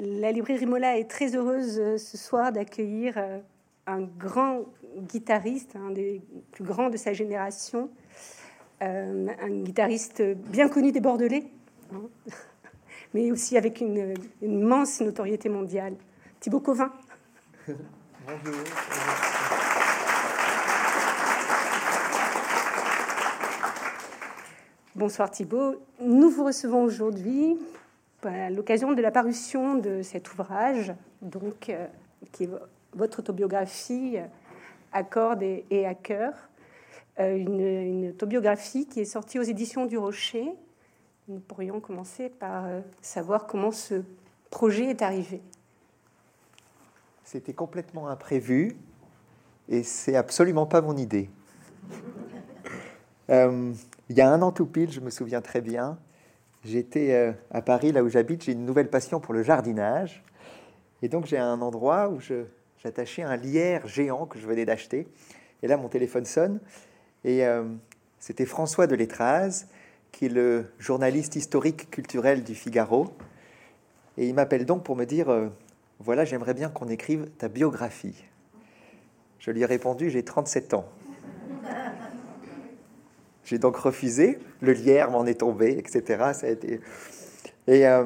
La librairie Mola est très heureuse euh, ce soir d'accueillir euh, un grand guitariste, un des plus grands de sa génération, euh, un guitariste bien connu des Bordelais, hein, mais aussi avec une, immense notoriété mondiale. Thibaut Covin. Bonjour. Bonsoir Thibaut. Nous vous recevons aujourd'hui à l'occasion de la parution de cet ouvrage, donc, euh, qui est votre autobiographie à cordes et, à cœur, euh, une, autobiographie qui est sortie aux éditions du Rocher. Nous pourrions commencer par euh, savoir comment ce projet est arrivé. C'était complètement imprévu et c'est absolument pas mon idée. il y a un an tout pile, je me souviens très bien, J'étais euh, à Paris, là où j'habite, j'ai une nouvelle passion pour le jardinage. Et donc j'ai un endroit où j'attachais un lierre géant que je venais d'acheter. Et là, mon téléphone sonne. Et euh, c'était François de qui est le journaliste historique culturel du Figaro. Et il m'appelle donc pour me dire, euh, voilà, j'aimerais bien qu'on écrive ta biographie. Je lui ai répondu, j'ai 37 ans. J'ai donc refusé. Le lierre m'en est tombé, etc. Ça a été... et, euh,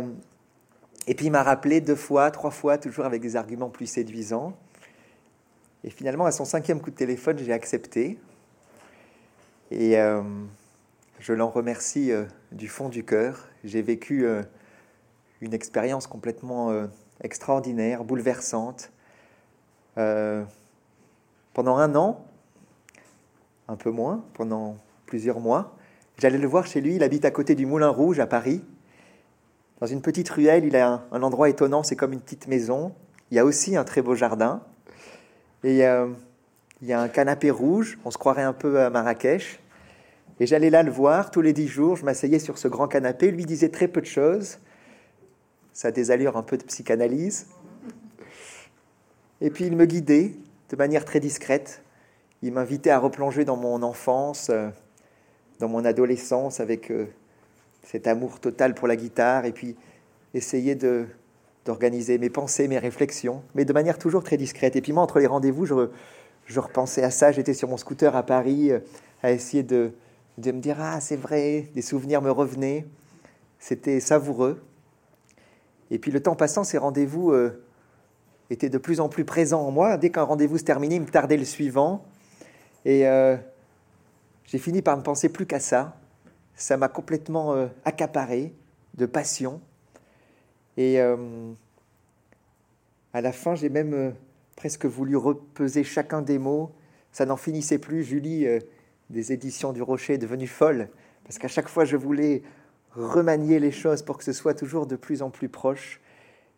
et puis il m'a rappelé deux fois, trois fois, toujours avec des arguments plus séduisants. Et finalement, à son cinquième coup de téléphone, j'ai accepté. Et euh, je l'en remercie euh, du fond du cœur. J'ai vécu une expérience complètement extraordinaire, bouleversante. pendant un an, un peu moins, pendant plusieurs mois. J'allais le voir chez lui, il habite à côté du Moulin Rouge à Paris. Dans une petite ruelle, il a un, endroit étonnant, c'est comme une petite maison. Il y a aussi un très beau jardin. Et euh, il y a un canapé rouge, on se croirait un peu à Marrakech. Et j'allais là le voir tous les dix jours, je m'asseyais sur ce grand canapé, lui disait très peu de choses. Ça a des allures un peu de psychanalyse. Et puis il me guidait de manière très discrète. Il m'invitait à replonger dans mon enfance, euh, dans mon adolescence avec euh, cet amour total pour la guitare et puis essayer de d'organiser mes pensées, mes réflexions, mais de manière toujours très discrète. Et puis moi, entre les rendez-vous, je, repensais à ça. J'étais sur mon scooter à Paris euh, à essayer de, de me dire ah c'est vrai, des souvenirs me revenaient. C'était savoureux. Et puis le temps passant, ces rendez-vous euh, étaient de plus en plus présents en moi. Dès qu'un rendez-vous se terminait, il me tardait le suivant. Et j'ai fini par ne penser plus qu'à ça. Ça m'a complètement euh, accaparé de passion. Et euh, à la fin, j'ai même euh, presque voulu repeser chacun des mots. Ça n'en finissait plus. Julie, des éditions du Rocher, est devenue folle. Parce qu'à chaque fois, je voulais remanier les choses pour que ce soit toujours de plus en plus proche.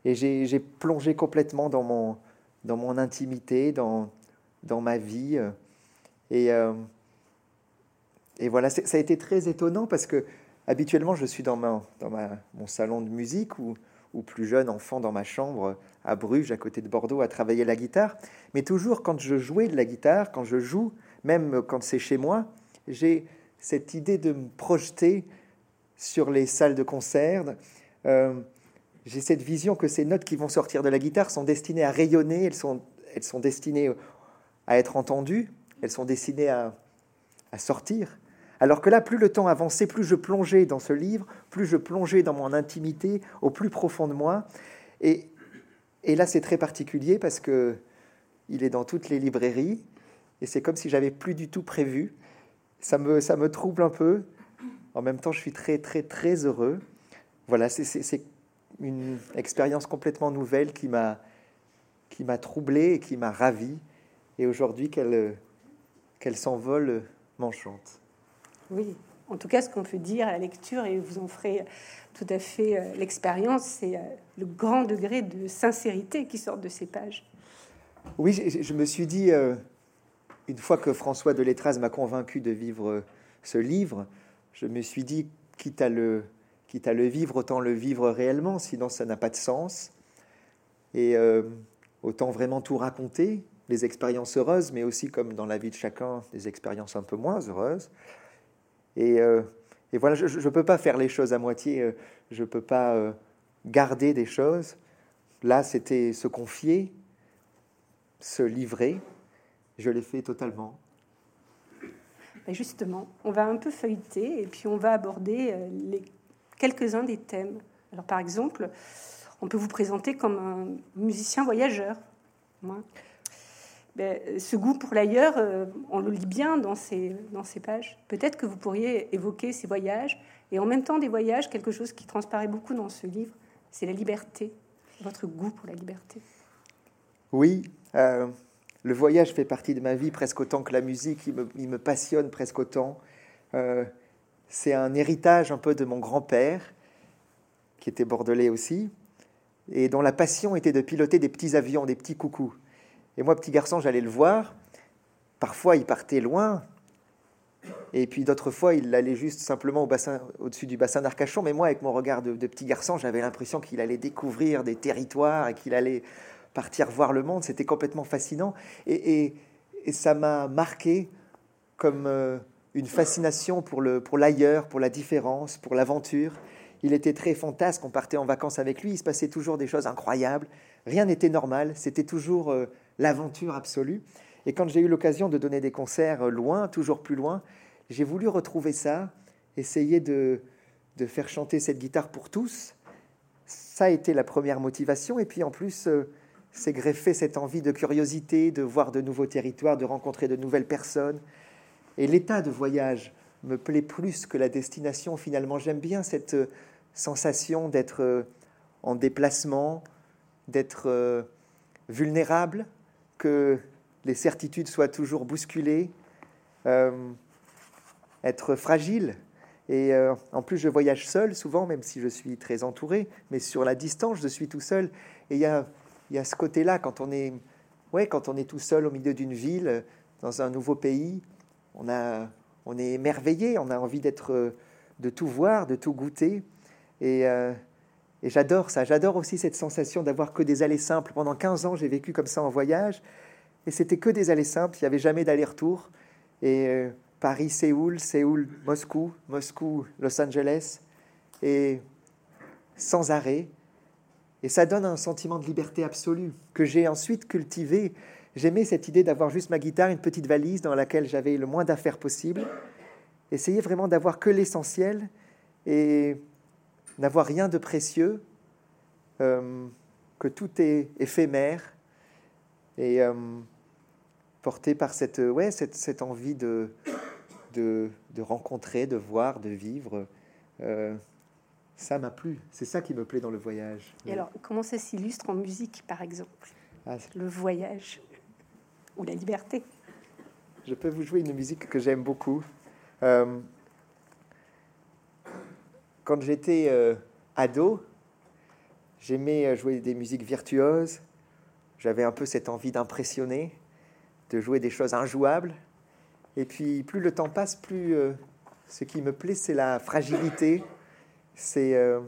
Et j'ai plongé complètement dans mon, dans mon intimité, dans, dans ma vie. Et et voilà, ça a été très étonnant parce que habituellement, je suis dans, mon salon de musique ou, plus jeune enfant dans ma chambre à Bruges, à côté de Bordeaux, à travailler la guitare. Mais toujours quand je jouais de la guitare, quand je joue, même quand c'est chez moi, j'ai cette idée de me projeter sur les salles de concert. Euh, j'ai cette vision que ces notes qui vont sortir de la guitare sont destinées à rayonner, elles sont, destinées à être entendues, elles sont destinées à sortir. Alors que là, plus le temps avançait, plus je plongeais dans ce livre, plus je plongeais dans mon intimité, au plus profond de moi. Et, là, c'est très particulier parce que il est dans toutes les librairies et c'est comme si j'avais plus du tout prévu. Ça me, trouble un peu. En même temps, je suis très, très, très heureux. Voilà, c'est une expérience complètement nouvelle qui m'a qui m'a troublé et qui m'a ravi. Et aujourd'hui, qu'elle qu'elle s'envole m'enchante. Oui, en tout cas, ce qu'on peut dire à la lecture, et vous en ferez tout à fait euh, l'expérience, c'est euh, le grand degré de sincérité qui sort de ces pages. Oui, je, me suis dit, euh, une fois que François de Letraz m'a convaincu de vivre ce livre, je me suis dit, quitte à le, quitte à le vivre, autant le vivre réellement, sinon ça n'a pas de sens. Et autant vraiment tout raconter, les expériences heureuses, mais aussi comme dans la vie de chacun, des expériences un peu moins heureuses. Et, euh, et voilà, je ne peux pas faire les choses à moitié, euh, je ne peux pas euh, garder des choses. Là, c'était se confier, se livrer. Je l'ai fait totalement. Ben, justement, on va un peu feuilleter et puis on va aborder quelques-uns des thèmes. Alors, par exemple, on peut vous présenter comme un musicien voyageur. Ben, ce goût pour l'ailleurs, euh, on le lit bien dans ces, dans ces pages. Peut-être que vous pourriez évoquer ces voyages et en même temps des voyages, quelque chose qui transparaît beaucoup dans ce livre, c'est la liberté, votre goût pour la liberté. Oui, euh, le voyage fait partie de ma vie presque autant que la musique, il me, passionne presque autant. Euh, c'est un héritage un peu de mon grand-père, qui était bordelais aussi, et dont la passion était de piloter des petits avions, des petits coucous. Et moi, petit garçon, j'allais le voir. Parfois, il partait loin. Et puis d'autres fois, il allait juste simplement au bassin, au-dessus du bassin d'Arcachon. Mais moi, avec mon regard de, petit garçon, j'avais l'impression qu'il allait découvrir des territoires et qu'il allait partir voir le monde. C'était complètement fascinant. Et, ça m'a marqué comme euh, une fascination pour, le, pour l'ailleurs, pour la différence, pour l'aventure. Il était très fantasque. On partait en vacances avec lui. Il se passait toujours des choses incroyables. Rien n'était normal. C'était toujours euh, l'aventure absolue. Et quand j'ai eu l'occasion de donner des concerts loin, toujours plus loin, j'ai voulu retrouver ça, essayer de, de, faire chanter cette guitare pour tous. Ça a été la première motivation. Et puis en plus, euh, c'est greffé cette envie de curiosité, de voir de nouveaux territoires, de rencontrer de nouvelles personnes. Et l'état de voyage me plaît plus que la destination. Finalement, j'aime bien cette euh, sensation d'être euh, en déplacement, d'être vulnérable, que les certitudes soient toujours bousculées, euh, être fragile. Et euh, en plus, je voyage seul souvent, même si je suis très entouré, mais sur la distance, je suis tout seul. Et il y a, ce côté-là, quand, on est, ouais, quand on est tout seul au milieu d'une ville, dans un nouveau pays, on est émerveillé, on a envie d'être, de tout voir, de tout goûter. Et, euh, et j'adore ça. J'adore aussi cette sensation d'avoir que des allées simples. Pendant 15 ans, j'ai vécu comme ça en voyage. Et c'était que des allées simples, il n'y avait jamais d'aller-retour. Et euh, Paris, Séoul, Séoul, Moscou, Moscou, Los Angeles, et sans arrêt. Et ça donne un sentiment de liberté absolue que j'ai ensuite cultivé. J'aimais cette idée d'avoir juste ma guitare, une petite valise dans laquelle j'avais le moins d'affaires possible. Essayer vraiment d'avoir que l'essentiel et n'avoir rien de précieux, euh, que tout est éphémère. Et euh, porté par cette, euh, ouais, cette, cette envie de, de, de, rencontrer, de voir, de vivre. Euh, ça m'a plu. C'est ça qui me plaît dans le voyage. Et alors, comment ça s'illustre en musique, par exemple? Ah, Le voyage ou la liberté? Je peux vous jouer une musique que j'aime beaucoup. Euh, quand j'étais ado, j'aimais jouer des musiques virtuoses. J'avais un peu cette envie d'impressionner de jouer des choses injouables. Et puis, plus le temps passe, plus euh, ce qui me plaît, c'est la fragilité. C'est euh,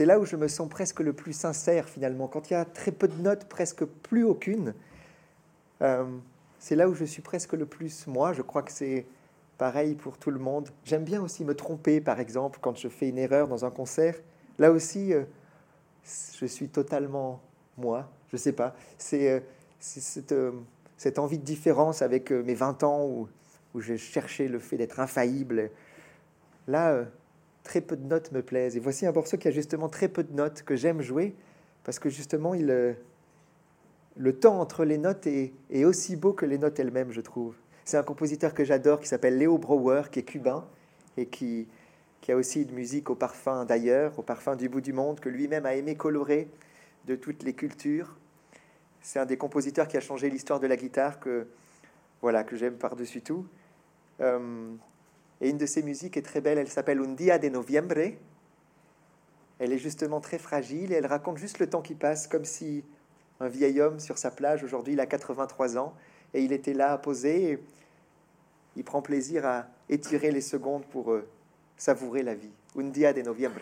là où je me sens presque le plus sincère, finalement. Quand il y a très peu de notes, presque plus aucune, euh, c'est là où je suis presque le plus moi. Je crois que c'est pareil pour tout le monde. J'aime bien aussi me tromper, par exemple, quand je fais une erreur dans un concert. Là aussi, je suis totalement moi. Je sais pas. C'est cette cette envie de différence avec euh, mes 20 ans où, j'ai cherché le fait d'être infaillible. Là, euh, très peu de notes me plaisent. Et voici un morceau qui a justement très peu de notes que j'aime jouer parce que justement, euh, le temps entre les notes est aussi beau que les notes elles-mêmes, je trouve. C'est un compositeur que j'adore qui s'appelle Léo Brouwer, qui est cubain et qui, qui a aussi une musique au parfum d'ailleurs, au parfum du bout du monde, que lui-même a aimé colorer de toutes les cultures. C'est un des compositeurs qui a changé l'histoire de la guitare que, voilà, que j'aime par-dessus tout. Euh, et une de ses musiques est très belle, elle s'appelle Un Dia de Noviembre. Elle est justement très fragile et elle raconte juste le temps qui passe, comme si un vieil homme sur sa plage, aujourd'hui il a 83 ans, et il était là à poser, et il prend plaisir à étirer les secondes pour euh, savourer la vie. Un Dia de Noviembre.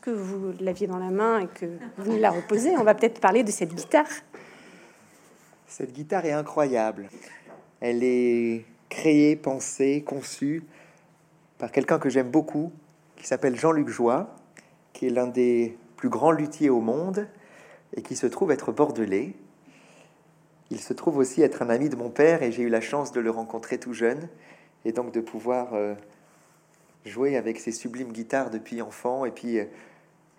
Puisque vous l'aviez dans la main et que vous la reposez, on va peut-être parler de cette guitare. Cette guitare est incroyable. Elle est créée, pensée, conçue par quelqu'un que j'aime beaucoup, qui s'appelle Jean-Luc Joie, qui est l'un des plus grands luthiers au monde et qui se trouve être bordelais. Il se trouve aussi être un ami de mon père et j'ai eu la chance de le rencontrer tout jeune et donc de pouvoir euh, jouer avec ces sublimes guitares depuis enfant. Et puis euh,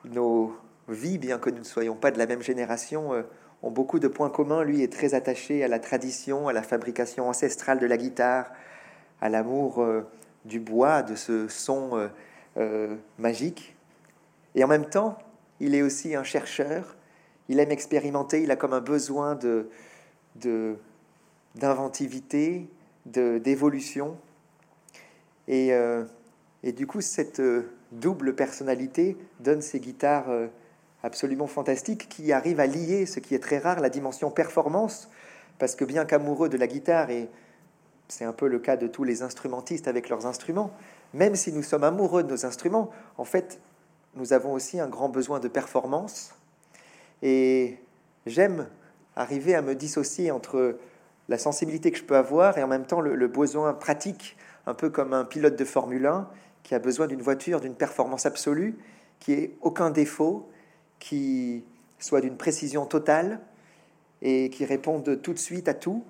nos vies, bien que nous ne soyons pas de la même génération, euh, ont beaucoup de points communs. Lui est très attaché à la tradition, à la fabrication ancestrale de la guitare, à l'amour du bois, de ce son magique. Et en même temps, il est aussi un chercheur. Il aime expérimenter. Il a comme un besoin de d'inventivité, de, d'évolution. Et, euh, et, du coup, cette euh, double personnalité donne ces guitares euh, absolument fantastiques qui arrivent à lier, ce qui est très rare, la dimension performance, parce que bien qu'amoureux de la guitare, et c'est un peu le cas de tous les instrumentistes avec leurs instruments, même si nous sommes amoureux de nos instruments, en fait, nous avons aussi un grand besoin de performance. Et j'aime arriver à me dissocier entre la sensibilité que je peux avoir et en même temps le, besoin pratique, un peu comme un pilote de Formule 1 qui a besoin d'une voiture d'une performance absolue, qui ait aucun défaut, qui soit d'une précision totale et qui réponde tout de suite à tout.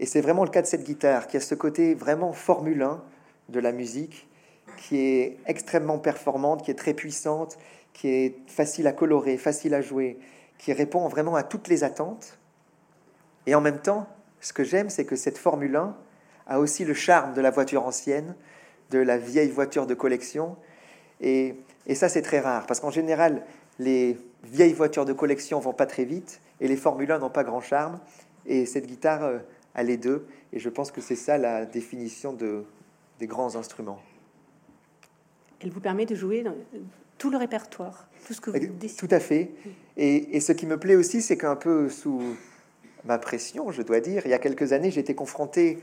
Et c'est vraiment le cas de cette guitare, qui a ce côté vraiment Formule 1 de la musique, qui est extrêmement performante, qui est très puissante, qui est facile à colorer, facile à jouer, qui répond vraiment à toutes les attentes. Et en même temps, ce que j'aime, c'est que cette Formule 1 a aussi le charme de la voiture ancienne, de la vieille voiture de collection. Et, ça, c'est très rare, parce qu'en général, les vieilles voitures de collection vont pas très vite, et les Formule 1 n'ont pas grand charme. Et cette guitare euh, a les deux, et je pense que c'est ça la définition de, des grands instruments. Elle vous permet de jouer dans tout le répertoire, tout ce que vous décidez. Tout à fait. Et, et ce qui me plaît aussi, c'est qu'un peu sous ma pression, je dois dire, il y a quelques années, j'étais confronté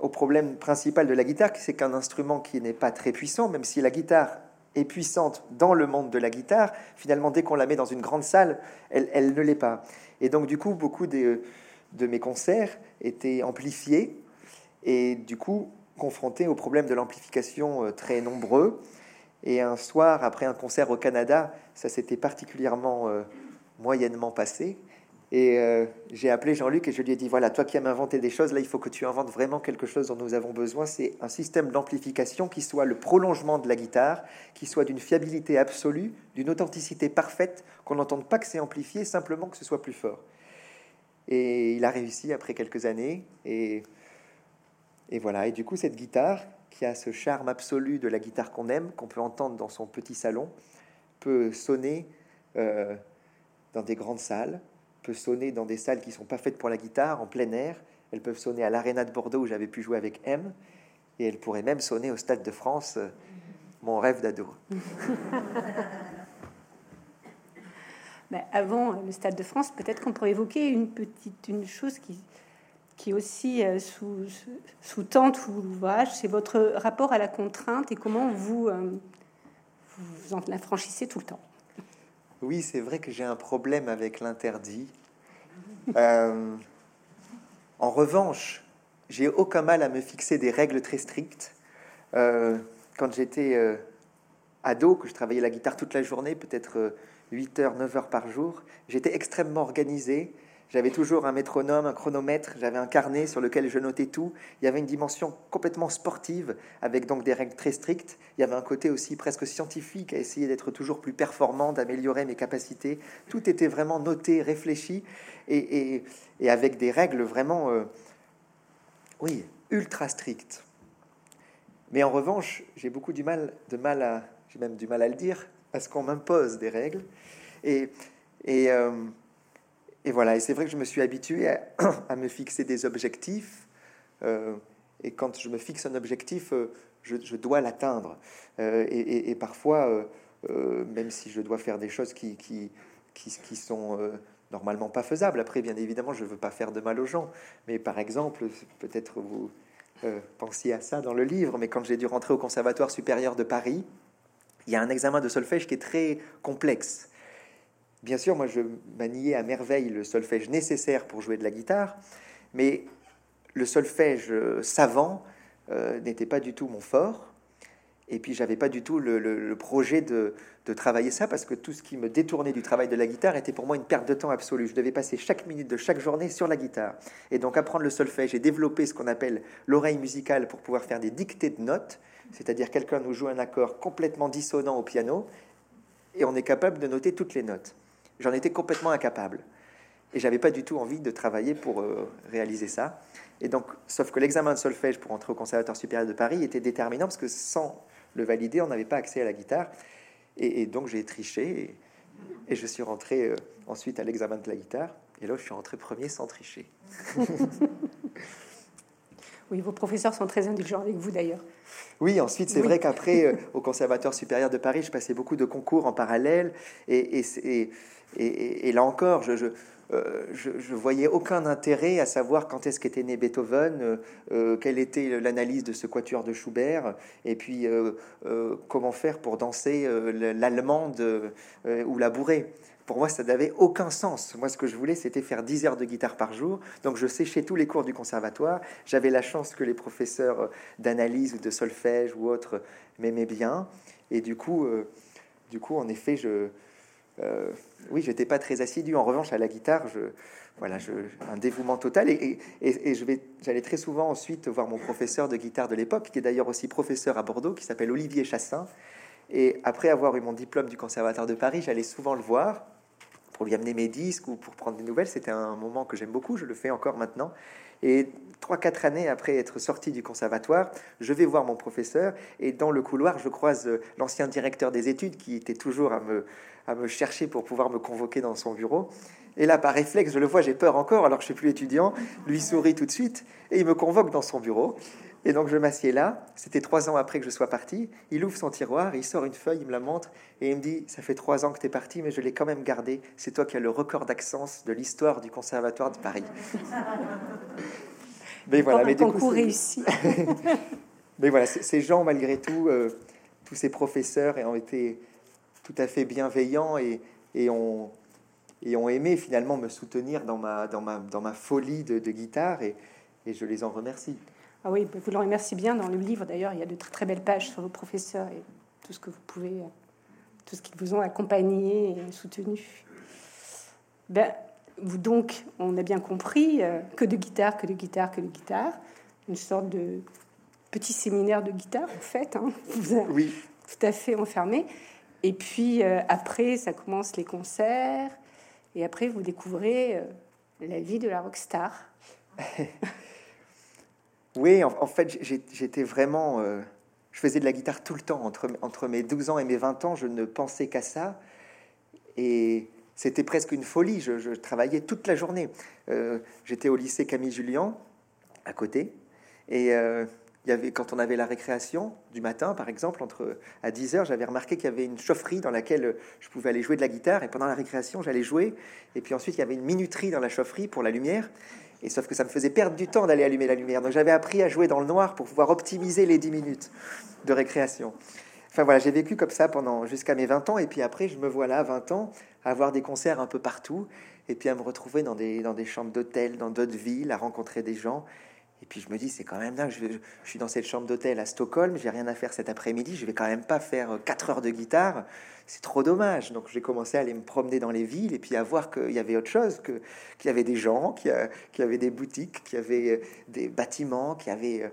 au problème principal de la guitare, c'est qu'un instrument qui n'est pas très puissant, même si la guitare est puissante dans le monde de la guitare, finalement, dès qu'on la met dans une grande salle, elle, ne l'est pas. Et donc, du coup, beaucoup de, de mes concerts étaient amplifiés et, du coup, confrontés au problème de l'amplification euh, très nombreux. Et un soir, après un concert au Canada, ça s'était particulièrement euh, moyennement passé. Et euh, j'ai appelé Jean-Luc et je lui ai dit, voilà, toi qui aimes inventer des choses, là, il faut que tu inventes vraiment quelque chose dont nous avons besoin. C'est un système d'amplification qui soit le prolongement de la guitare, qui soit d'une fiabilité absolue, d'une authenticité parfaite, qu'on n'entende pas que c'est amplifié, simplement que ce soit plus fort. Et il a réussi après quelques années. Et, et voilà. Et du coup, cette guitare, qui a ce charme absolu de la guitare qu'on aime, qu'on peut entendre dans son petit salon, peut sonner euh, dans des grandes salles, peut sonner dans des salles qui sont pas faites pour la guitare, en plein air. Elles peuvent sonner à l'Arena de Bordeaux où j'avais pu jouer avec M. Et elles pourraient même sonner au Stade de France, euh, mon rêve d'ado. Ben, avant le Stade de France, peut-être qu'on pourrait évoquer une petite une chose qui, qui aussi euh, sous, sous-tend tout l'ouvrage, c'est votre rapport à la contrainte et comment vous, euh, vous en affranchissez tout le temps. Oui, c'est vrai que j'ai un problème avec l'interdit. Euh, en revanche, j'ai aucun mal à me fixer des règles très strictes. Euh, quand j'étais euh, ado, que je travaillais la guitare toute la journée, peut-être 8 heures, 9 heures par jour, j'étais extrêmement organisé. J'avais toujours un métronome, un chronomètre, j'avais un carnet sur lequel je notais tout. Il y avait une dimension complètement sportive avec donc des règles très strictes. Il y avait un côté aussi presque scientifique à essayer d'être toujours plus performant, d'améliorer mes capacités. Tout était vraiment noté, réfléchi et, avec des règles vraiment, euh, oui, ultra strictes. Mais en revanche, j'ai beaucoup du mal, de mal à, j'ai même du mal à le dire, parce qu'on m'impose des règles. Et, et euh, et voilà, et c'est vrai que je me suis habitué à, me fixer des objectifs. Euh, et quand je me fixe un objectif, euh, je, dois l'atteindre. Euh, et, parfois, même si je dois faire des choses qui, qui, sont normalement pas faisables, après, bien évidemment, je ne veux pas faire de mal aux gens. Mais par exemple, peut-être vous pensiez à ça dans le livre, mais quand j'ai dû rentrer au Conservatoire supérieur de Paris, il y a un examen de solfège qui est très complexe. Bien sûr, moi, je maniais à merveille le solfège nécessaire pour jouer de la guitare, mais le solfège savant euh, n'était pas du tout mon fort. Et puis, j'avais pas du tout le, projet de, de, travailler ça parce que tout ce qui me détournait du travail de la guitare était pour moi une perte de temps absolue. Je devais passer chaque minute de chaque journée sur la guitare. Et donc, apprendre le solfège et développer ce qu'on appelle l'oreille musicale pour pouvoir faire des dictées de notes, c'est-à-dire quelqu'un nous joue un accord complètement dissonant au piano et on est capable de noter toutes les notes. J'en étais complètement incapable. Et j'avais pas du tout envie de travailler pour euh, réaliser ça. Et donc, sauf que l'examen de solfège pour entrer au Conservatoire supérieur de Paris était déterminant parce que sans le valider, on n'avait pas accès à la guitare. Et, donc j'ai triché et, je suis rentré euh, ensuite à l'examen de la guitare. Et là, je suis rentré premier sans tricher. oui, vos professeurs sont très indulgents avec vous d'ailleurs. Oui, ensuite, c'est vrai qu'après, euh, au Conservatoire supérieur de Paris, je passais beaucoup de concours en parallèle. Et, et là encore, je, euh, je, je, voyais aucun intérêt à savoir quand est-ce qu'était né Beethoven, euh, euh, quelle était l'analyse de ce quatuor de Schubert, et puis comment faire pour danser l'allemande ou la bourrée. Pour moi, ça n'avait aucun sens. Moi, ce que je voulais, c'était faire 10 heures de guitare par jour. Donc, je séchais tous les cours du conservatoire. J'avais la chance que les professeurs d'analyse ou de solfège ou autres m'aimaient bien. Et du coup, du coup, en effet, je, euh, oui, j'étais pas très assidu. En revanche, à la guitare, je, voilà, un dévouement total. Et, et, je vais, j'allais très souvent ensuite voir mon professeur de guitare de l'époque, qui est d'ailleurs aussi professeur à Bordeaux, qui s'appelle Olivier Chassin. Et après avoir eu mon diplôme du Conservatoire de Paris, j'allais souvent le voir pour lui amener mes disques ou pour prendre des nouvelles. C'était un moment que j'aime beaucoup. Je le fais encore maintenant. Et trois, quatre années après être sorti du conservatoire, je vais voir mon professeur et dans le couloir, je croise l'ancien directeur des études qui était toujours à me, à me chercher pour pouvoir me convoquer dans son bureau. Et là, par réflexe, je le vois, j'ai peur encore, alors que je suis plus étudiant. Lui sourit tout de suite et il me convoque dans son bureau. Et donc je m'assieds là. C'était trois ans après que je sois parti. Il ouvre son tiroir, il sort une feuille, il me la montre et il me dit Ça fait trois ans que tu es parti, mais je l'ai quand même gardé. C'est toi qui as le record d'accent de l'histoire du Conservatoire de Paris. mais voilà, mais concours réussi. mais voilà, ces gens, malgré tout, euh, tous ces professeurs ont été tout à fait bienveillants et, et, ont, et ont aimé finalement me soutenir dans ma, dans ma, dans ma folie de, guitare et, et je les en remercie. Ah oui, vous l'en remercie bien dans le livre. D'ailleurs, il y a de très, très belles pages sur vos professeurs et tout ce que vous pouvez, tout ce qu'ils vous ont accompagné et soutenu. Ben, vous donc, on a bien compris euh, que de guitare, que de guitare, que de guitare, une sorte de petit séminaire de guitare en fait. Hein. oui. Tout à fait enfermé. Et puis euh, après, ça commence les concerts. Et après, vous découvrez euh, la vie de la rockstar. oui, en, fait, j'étais vraiment. Euh, je faisais de la guitare tout le temps. Entre, entre mes 12 ans et mes 20 ans, je ne pensais qu'à ça. Et c'était presque une folie. Je, travaillais toute la journée. J'étais au lycée Camille Julien, à côté. Et il y avait, quand on avait la récréation du matin, par exemple, entre à 10 heures, j'avais remarqué qu'il y avait une chaufferie dans laquelle je pouvais aller jouer de la guitare. Et pendant la récréation, j'allais jouer. Et puis ensuite, il y avait une minuterie dans la chaufferie pour la lumière. Et sauf que ça me faisait perdre du temps d'aller allumer la lumière. Donc j'avais appris à jouer dans le noir pour pouvoir optimiser les 10 minutes de récréation. Enfin voilà, j'ai vécu comme ça pendant jusqu'à mes 20 ans. Et puis après, je me vois là, à 20 ans, à avoir des concerts un peu partout. Et puis à me retrouver dans des, dans des chambres d'hôtel, dans d'autres villes, à rencontrer des gens. Puis je me dis, c'est quand même dingue, je, suis dans cette chambre d'hôtel à Stockholm, j'ai rien à faire cet après-midi, je vais quand même pas faire 4 heures de guitare, c'est trop dommage. Donc j'ai commencé à aller me promener dans les villes et puis à voir qu'il y avait autre chose, qu'il y avait des gens, qu'il y, avait des boutiques, qu'il y avait euh, des bâtiments, qu'il y. Euh,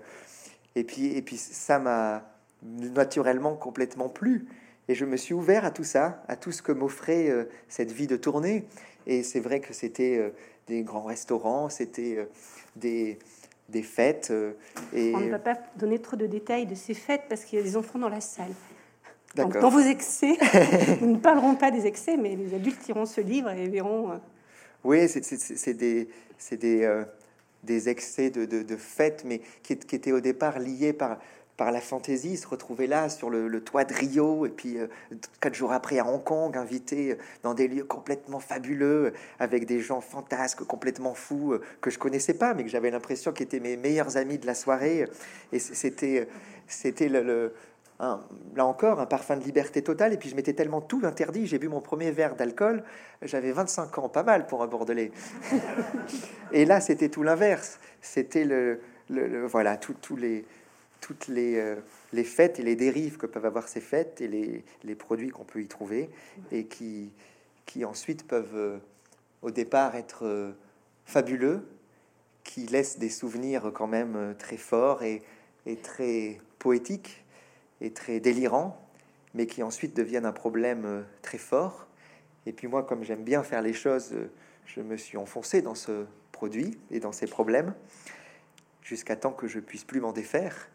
et puis, et puis ça m'a naturellement complètement plu. Et je me suis ouvert à tout ça, à tout ce que m'offrait euh, cette vie de tournée. Et c'est vrai que c'était des grands restaurants, c'était des des fêtes. Euh, et... On ne va pas donner trop de détails de ces fêtes parce qu'il y a des enfants dans la salle. Donc, dans vos excès, nous ne parlerons pas des excès, mais les adultes iront ce livre et verront. Euh, oui, c'est des, des, euh, des excès de, de, de fêtes, mais qui, qui, étaient au départ liés par, par la fantaisie, se retrouver là sur le, toit de Rio, et puis euh, quatre jours après à Hong Kong, invité euh, dans des lieux complètement fabuleux, euh, avec des gens fantasques, complètement fous, que je connaissais pas, mais que j'avais l'impression qu'ils étaient mes meilleurs amis de la soirée. Et c'était, c'était le, là encore, un parfum de liberté totale. Et puis je m'étais tellement tout interdit. J'ai bu mon premier verre d'alcool, j'avais 25 ans, pas mal pour un Bordelais. et là, c'était tout l'inverse. C'était le, voilà, tous les, toutes les, euh, les fêtes et les dérives que peuvent avoir ces fêtes et les, les produits qu'on peut y trouver et qui, qui ensuite peuvent euh, au départ être euh, fabuleux, qui laissent des souvenirs quand même très forts et, et très poétiques et très délirant, mais qui ensuite deviennent un problème très fort. Et puis moi, comme j'aime bien faire les choses, je me suis enfoncé dans ce produit et dans ces problèmes jusqu'à temps que je puisse plus m'en défaire.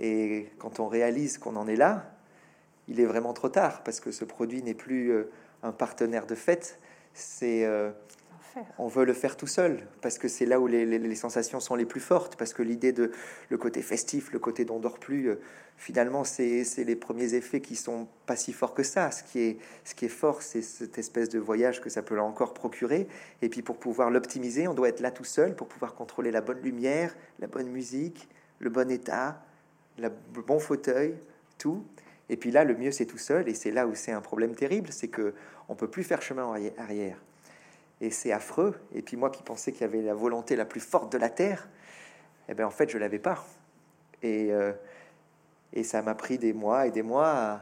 Et quand on réalise qu'on en est là, il est vraiment trop tard parce que ce produit n'est plus euh, un partenaire de fête, c'est on veut le faire tout seul parce que c'est là où les, sensations sont les plus fortes. Parce que l'idée de le côté festif, le côté dont dort plus, euh, finalement, c'est les premiers effets qui sont pas si forts que ça. Ce qui est, ce qui est fort, c'est cette espèce de voyage que ça peut encore procurer. Et puis pour pouvoir l'optimiser, on doit être là tout seul pour pouvoir contrôler la bonne lumière, la bonne musique, le bon état, le bon fauteuil, tout. Et puis là, le mieux, c'est tout seul. Et c'est là où c'est un problème terrible, c'est que on peut plus faire chemin arrière et c'est affreux. Et puis moi qui pensais qu'il y avait la volonté la plus forte de la terre, eh bien en fait je l'avais pas. Et, euh, et ça m'a pris des mois et des mois,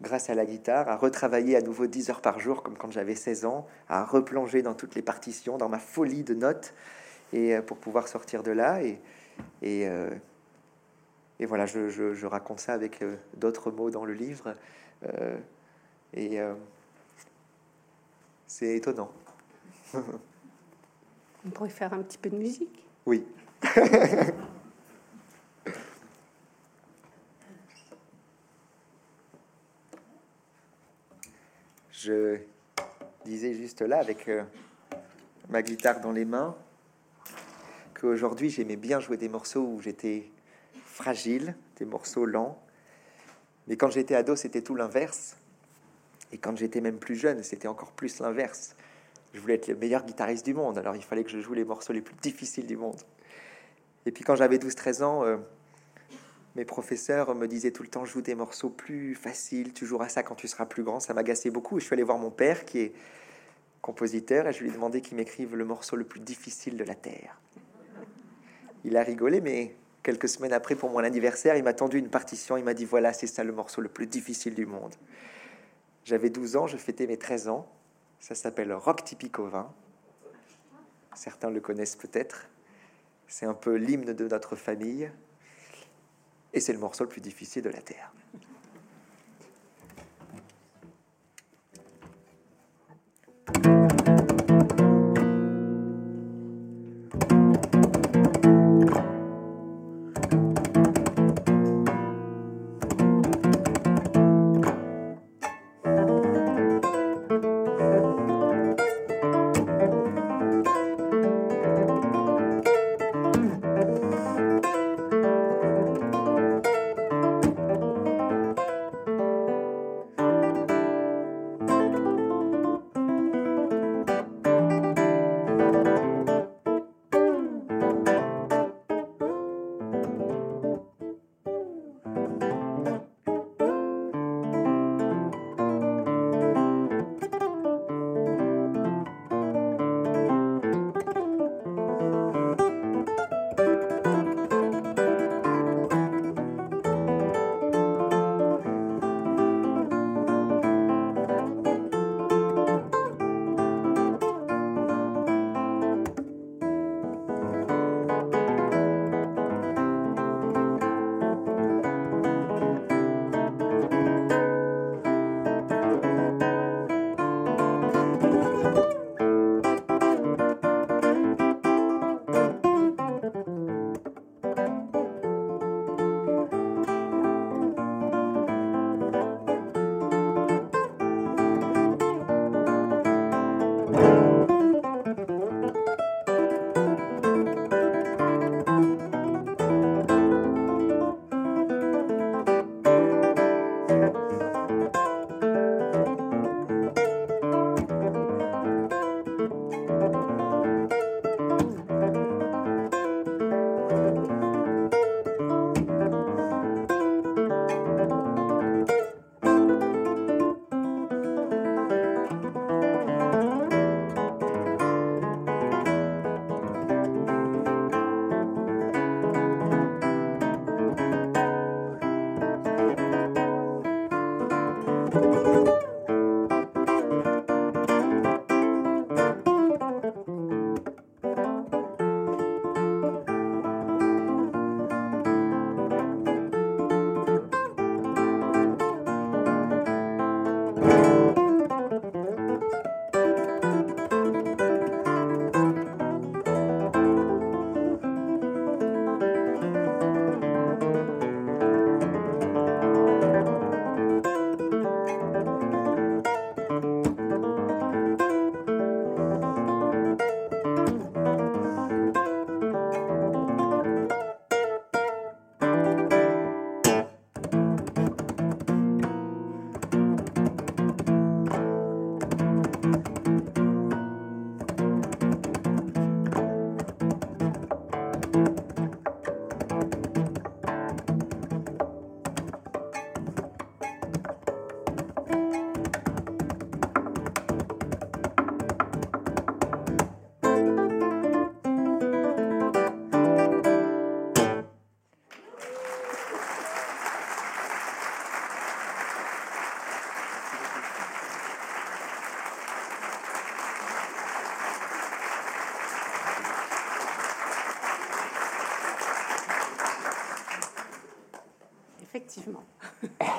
grâce à la guitare, à retravailler à nouveau 10 heures par jour comme quand j'avais 16 ans, à replonger dans toutes les partitions, dans ma folie de notes, et euh, pour pouvoir sortir de là. Et, et, euh, et voilà, je, je, raconte ça avec d'autres mots dans le livre. et c'est étonnant. On pourrait faire un petit peu de musique? Oui. Je disais juste là, avec euh, ma guitare dans les mains, qu'aujourd'hui j'aimais bien jouer des morceaux où j'étais fragile, des morceaux lents. Mais quand j'étais ado, c'était tout l'inverse. Et quand j'étais même plus jeune, c'était encore plus l'inverse je voulais être le meilleur guitariste du monde, alors il fallait que je joue les morceaux les plus difficiles du monde. Et puis quand j'avais 12-13 ans, euh, mes professeurs me disaient tout le temps joue des morceaux plus faciles, tu joueras ça quand tu seras plus grand. Ça m'agaçait beaucoup. Et je suis allé voir mon père qui est compositeur et je lui ai demandé qu'il m'écrive le morceau le plus difficile de la terre. Il a rigolé, mais Quelques semaines après, pour mon anniversaire, il m'a tendu une partition. Il m'a dit Voilà, c'est ça le morceau le plus difficile du monde. J'avais 12 ans, je fêtais mes 13 ans. Ça s'appelle Rock Typico 20. Certains le connaissent peut-être. C'est un peu l'hymne de notre famille. Et c'est le morceau le plus difficile de la Terre.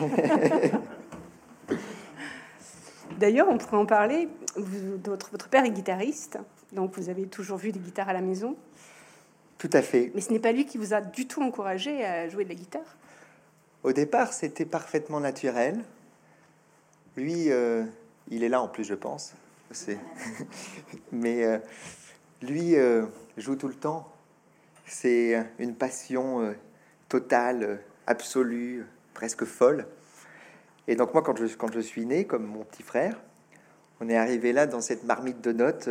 D'ailleurs, on pourrait en parler. votre, votre père est guitariste, donc vous avez toujours vu des guitares à la maison. Tout à fait. Mais ce n'est pas lui qui vous a du tout encouragé à jouer de la guitare? Au départ, c'était parfaitement naturel. Lui, euh, il est là en plus, je pense. Mais euh, lui euh, joue tout le temps. C'est une passion totale, absolue, presque folle. Et donc moi, quand je, quand je suis né, comme mon petit frère, on est arrivé là dans cette marmite de notes.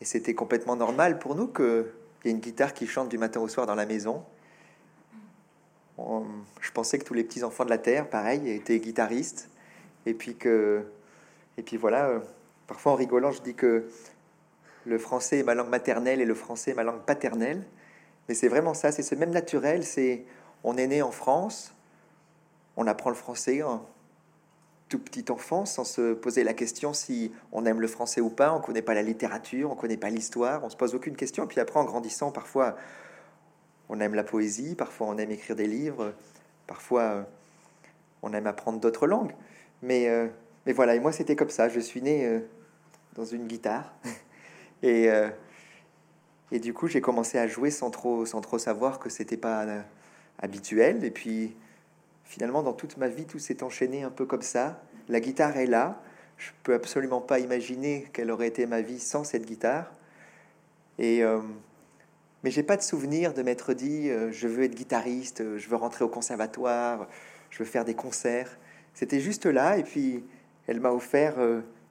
et c'était complètement normal pour nous que il y a une guitare qui chante du matin au soir dans la maison. je pensais que tous les petits enfants de la terre, pareil, étaient guitaristes. Et puis que, et puis voilà. Euh, parfois en rigolant, je dis que le français est ma langue maternelle et le français est ma langue paternelle. Mais c'est vraiment ça. C'est ce même naturel. C'est on est né en France, on apprend le français en tout petit enfant sans se poser la question si on aime le français ou pas. On connaît pas la littérature, on connaît pas l'histoire, on se pose aucune question. puis après, en grandissant, parfois, on aime la poésie, parfois on aime écrire des livres, parfois euh, on aime apprendre d'autres langues. Mais, euh, mais voilà, et moi c'était comme ça. Je suis né euh, dans une guitare et, et du coup j'ai commencé à jouer sans trop, sans trop savoir que c'était pas habituel. Et puis finalement, dans toute ma vie, tout s'est enchaîné un peu comme ça. La guitare est là. Je peux absolument pas imaginer quelle aurait été ma vie sans cette guitare. Et euh, mais j'ai pas de souvenir de m'être dit euh, je veux être guitariste, euh, je veux rentrer au conservatoire, je veux faire des concerts. C'était juste là et puis elle m'a offert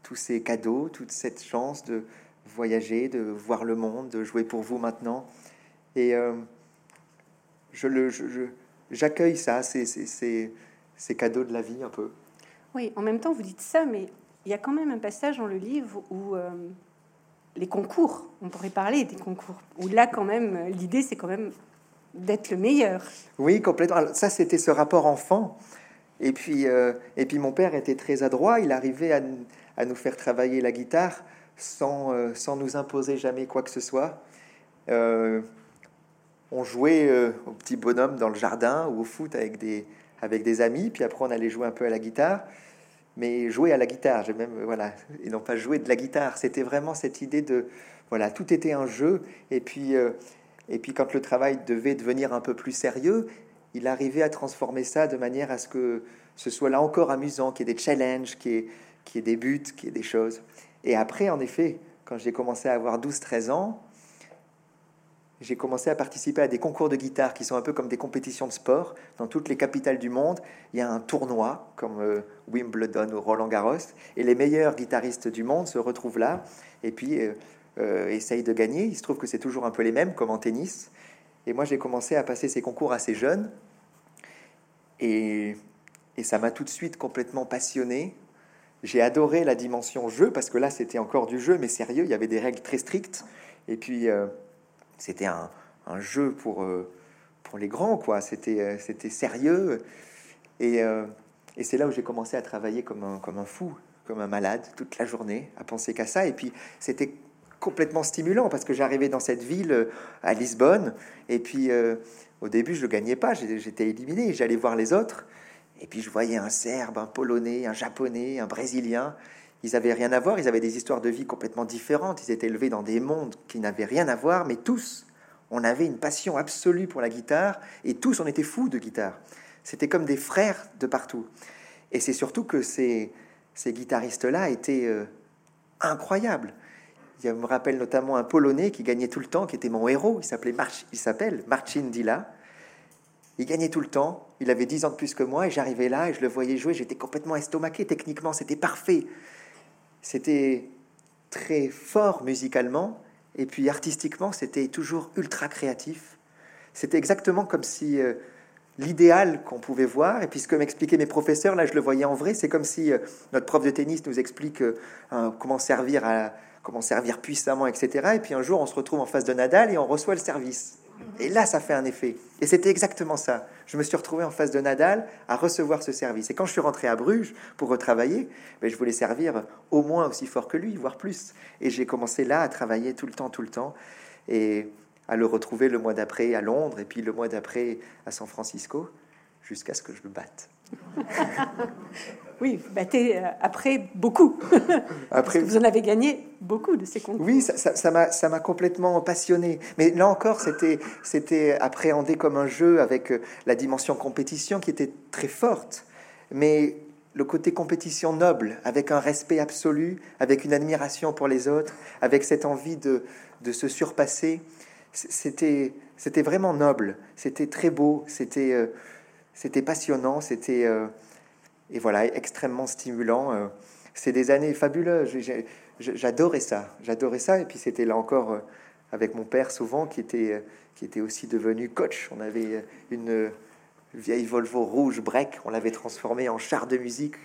tous ces cadeaux, toute cette chance de voyager, de voir le monde, de jouer pour vous maintenant. Et je le j'accueille ça, ces, ces, cadeaux de la vie un peu. Oui, en même temps, vous dites ça, mais il y a quand même un passage dans le livre où euh, les concours, on pourrait parler des concours, où là, quand même, l'idée, c'est quand même d'être le meilleur. Oui, complètement. ça, c'était ce rapport enfant. Et puis, euh, et puis, mon père était très adroit. Il arrivait à, à nous faire travailler la guitare sans, euh, sans nous imposer jamais quoi que ce soit on jouait euh, au petit bonhomme dans le jardin ou au foot avec des, avec des amis, puis après on allait jouer un peu à la guitare, mais jouer à la guitare, j'ai même voilà, et non pas jouer de la guitare. C'était vraiment cette idée de voilà, tout était un jeu, et puis euh, et puis quand le travail devait devenir un peu plus sérieux, il arrivait à transformer ça de manière à ce que ce soit là encore amusant, qu'il y ait des challenges, qu'il y qu'il y ait des buts, qu'il y ait des choses. Et après, en effet, quand j'ai commencé à avoir 12-13 ans, j'ai commencé à participer à des concours de guitare qui sont un peu comme des compétitions de sport. Dans toutes les capitales du monde, il y a un tournoi comme euh, Wimbledon ou Roland Garros, et les meilleurs guitaristes du monde se retrouvent là et puis euh, euh, essayent de gagner. Il se trouve que c'est toujours un peu les mêmes, comme en tennis. Et moi, j'ai commencé à passer ces concours assez jeune, et, et ça m'a tout de suite complètement passionné. J'ai adoré la dimension jeu parce que là, c'était encore du jeu, mais sérieux. Il y avait des règles très strictes. Et puis c'était un, jeu pour, euh, pour les grands, quoi. C'était, euh, c'était sérieux. Et, euh, et c'est là où j'ai commencé à travailler comme un, comme un fou, comme un malade, toute la journée, à penser qu'à ça. Et puis, c'était complètement stimulant parce que j'arrivais dans cette ville à Lisbonne. Et puis, au début, je ne gagnais pas, j'étais éliminé. J'allais voir les autres. Et puis, je voyais un Serbe, un Polonais, un Japonais, un Brésilien. Ils avaient rien à voir, ils avaient des histoires de vie complètement différentes, ils étaient élevés dans des mondes qui n'avaient rien à voir, mais tous, on avait une passion absolue pour la guitare, et tous, on était fous de guitare. C'était comme des frères de partout. Et c'est surtout que ces, guitaristes-là étaient euh, incroyables. Il me rappelle notamment un Polonais qui gagnait tout le temps, qui était mon héros. Il s'appelait il s'appelle Marcin Dilla. Il gagnait tout le temps. Il avait 10 ans de plus que moi et j'arrivais là et je le voyais jouer. J'étais complètement estomaqué. Techniquement, c'était parfait. C'était très fort musicalement, et puis artistiquement, c'était toujours ultra créatif. C'était exactement comme si euh, l'idéal qu'on pouvait voir, et puis ce que m'expliquaient mes professeurs, là je le voyais en vrai, c'est comme si euh, notre prof de tennis nous explique euh, comment servir à comment servir puissamment, etc. Et puis un jour, on se retrouve en face de Nadal et on reçoit le service. Et là, ça fait un effet. Et c'était exactement ça. Je me suis retrouvé en face de Nadal à recevoir ce service. Et quand je suis rentré à Bruges pour retravailler, ben, je voulais servir au moins aussi fort que lui, voire plus. Et j'ai commencé là à travailler tout le temps, tout le temps. Et à le retrouver le mois d'après à Londres et puis le mois d'après à San Francisco, jusqu'à ce que je le batte. oui, vous battez euh, après beaucoup. après, vous en avez gagné beaucoup de ces concours. Oui, ça m'a ça, m'a complètement passionné. Mais là encore, c'était c'était appréhendé comme un jeu avec euh, la dimension compétition qui était très forte. Mais le côté compétition noble, avec un respect absolu, avec une admiration pour les autres, avec cette envie de, de se surpasser, c'était c'était vraiment noble, c'était très beau, c'était euh, c'était passionnant, c'était euh, et voilà extrêmement stimulant. Euh. c'est des années fabuleuses. J'adorais ça, j'adorais ça. Et puis c'était là encore avec mon père souvent qui était qui était aussi devenu coach. On avait une vieille Volvo rouge break, on l'avait transformé en char de musique.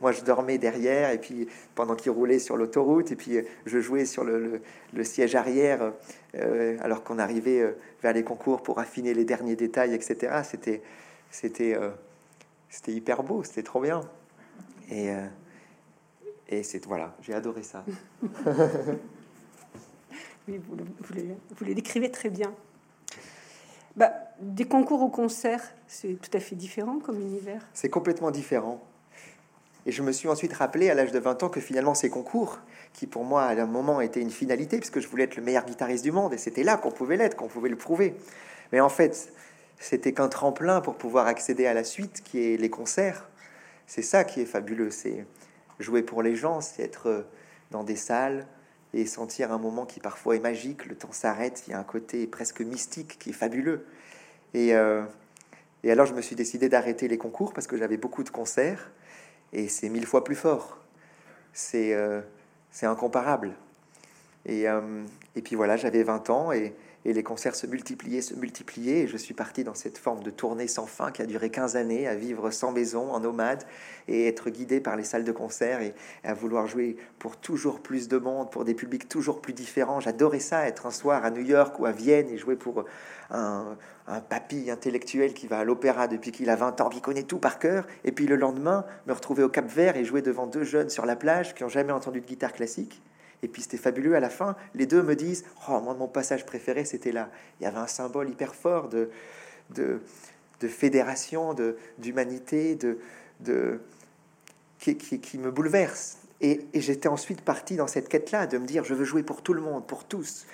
moi, je dormais derrière, et puis pendant qu'il roulait sur l'autoroute, et puis je jouais sur le, siège arrière, alors qu'on arrivait vers les concours pour affiner les derniers détails, etc. C'était c'était euh, c'était hyper beau, c'était trop bien. Et, euh, et c'est voilà, j'ai adoré ça. oui, vous le, vous, le, décrivez très bien. Bah, des concours au concert, c'est tout à fait différent comme univers. C'est complètement différent. Et je me suis ensuite rappelé à l'âge de 20 ans que finalement ces concours, qui pour moi à un moment étaient une finalité, puisque je voulais être le meilleur guitariste du monde, et c'était là qu'on pouvait l'être, qu'on pouvait le prouver. Mais en fait, c'était qu'un tremplin pour pouvoir accéder à la suite, qui est les concerts. C'est ça qui est fabuleux, c'est jouer pour les gens, c'est être euh, dans des salles et sentir un moment qui parfois est magique, le temps s'arrête, il y a un côté presque mystique qui est fabuleux. Et, euh, et alors je me suis décidé d'arrêter les concours parce que j'avais beaucoup de concerts et c'est mille fois plus fort. C'est euh, incomparable. Et, et puis voilà, j'avais 20 ans et, et les concerts se multipliaient, se multipliaient, et je suis parti dans cette forme de tournée sans fin qui a duré 15 années, à vivre sans maison, en nomade, et être guidé par les salles de concert, et, à vouloir jouer pour toujours plus de monde, pour des publics toujours plus différents. J'adorais ça, être un soir à New York ou à Vienne, et jouer pour un, un papy intellectuel qui va à l'opéra depuis qu'il a 20 ans, qui connaît tout par cœur, et puis le lendemain, me retrouver au Cap Vert et jouer devant deux jeunes sur la plage qui ont jamais entendu de guitare classique. Et puis c'était fabuleux à la fin. Les deux me disent Oh, moi, mon passage préféré, c'était là. Il y avait un symbole hyper fort de, de, de fédération, d'humanité, de, de, qui, qui, me bouleverse. Et, j'étais ensuite parti dans cette quête-là, de me dire Je veux jouer pour tout le monde, pour tous.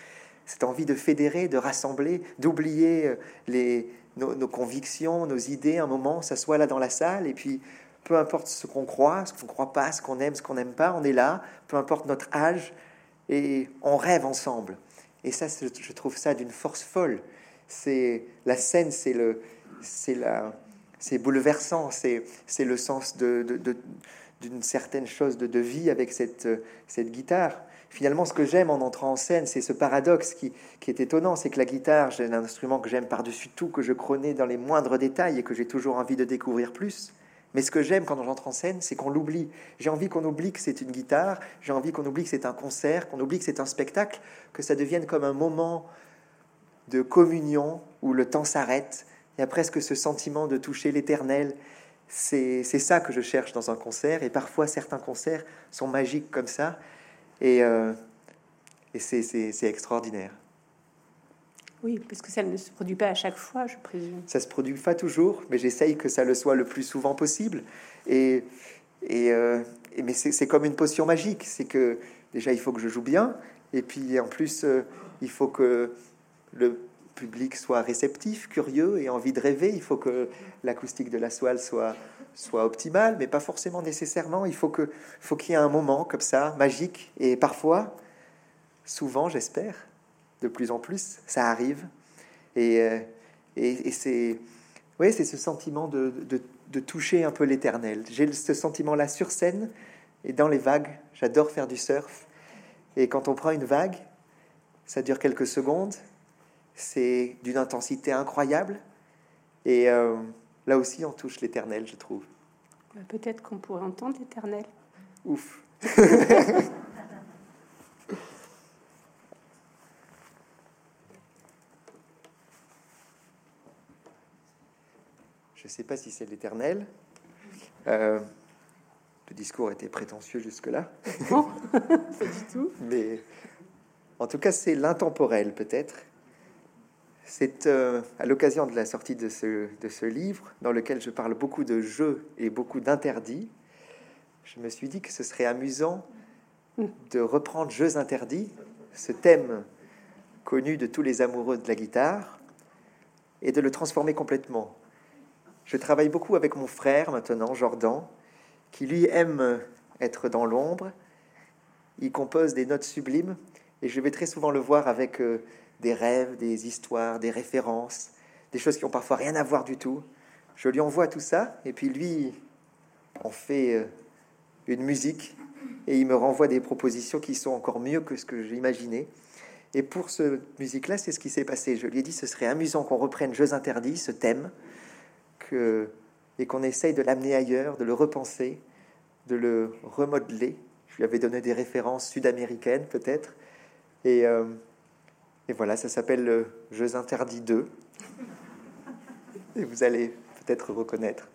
Cette envie de fédérer, de rassembler, d'oublier euh, les, nos, nos, convictions, nos idées, un moment, s'assoit là dans la salle, et puis peu importe ce qu'on croit, ce qu'on ne croit pas, ce qu'on aime, ce qu'on n'aime pas, on est là, peu importe notre âge, et on rêve ensemble. Et ça, je trouve ça d'une force folle. C'est la scène, c'est le, c'est la, c'est bouleversant, c'est, c'est le sens de, d'une certaine chose de, vie avec cette, cette guitare. Finalement, ce que j'aime en entrant en scène, c'est ce paradoxe qui, qui est étonnant, c'est que la guitare, j'ai un instrument que j'aime par-dessus tout, que je connais dans les moindres détails et que j'ai toujours envie de découvrir plus. Mais ce que j'aime quand j'entre en scène, c'est qu'on l'oublie. J'ai envie qu'on oublie que c'est une guitare, j'ai envie qu'on oublie que c'est un concert, qu'on oublie que c'est un spectacle, que ça devienne comme un moment de communion où le temps s'arrête. Il y a presque ce sentiment de toucher l'éternel. C'est ça que je cherche dans un concert. Et parfois, certains concerts sont magiques comme ça. Et, euh, et c'est extraordinaire. Oui, parce que ça ne se produit pas à chaque fois, je présume. Ça se produit pas toujours, mais j'essaye que ça le soit le plus souvent possible. Et, euh, mais c'est comme une potion magique. C'est que déjà, il faut que je joue bien. Et puis en plus, euh, il faut que le public soit réceptif, curieux et envie de rêver. Il faut que l'acoustique de la soile soit, soit optimale, mais pas forcément nécessairement. Il faut qu'il faut qu'il y ait un moment comme ça, magique. Et parfois, souvent, j'espère, de plus en plus, ça arrive. Et, euh, et, c'est ouais, c'est ce sentiment de, de, toucher un peu l'éternel. J'ai ce sentiment-là sur scène et dans les vagues. J'adore faire du surf. Et quand on prend une vague, ça dure quelques secondes. C'est d'une intensité incroyable. Et euh, là aussi, on touche l'éternel, je trouve. Bah, peut-être qu'on pourrait entendre l'éternel. Ouf. Je ne sais pas si c'est l'éternel. Euh, le discours était prétentieux jusque-là. Non, pas du tout. Mais en tout cas, c'est l'intemporel, peut-être. C'est euh, à l'occasion de la sortie de ce, de ce livre, dans lequel je parle beaucoup de jeux et beaucoup d'interdits, je me suis dit que ce serait amusant de reprendre Jeux interdits, ce thème connu de tous les amoureux de la guitare, et de le transformer complètement. Je travaille beaucoup avec mon frère maintenant, Jordan, qui lui aime être dans l'ombre. Il compose des notes sublimes, et je vais très souvent le voir avec euh, des rêves, des histoires, des références, des choses qui ont parfois rien à voir du tout. Je lui envoie tout ça, et puis lui en fait euh, une musique, et il me renvoie des propositions qui sont encore mieux que ce que j'imaginais. Et pour ce musique-là, c'est ce qui s'est passé. Je lui ai dit, ce serait amusant qu'on reprenne Jeux interdits, ce thème, et qu'on essaye de l'amener ailleurs, de le repenser, de le remodeler. Je lui avais donné des références sud-américaines, peut-être. Et, euh, et voilà, ça s'appelle Jeux interdits 2. Et vous allez peut-être reconnaître.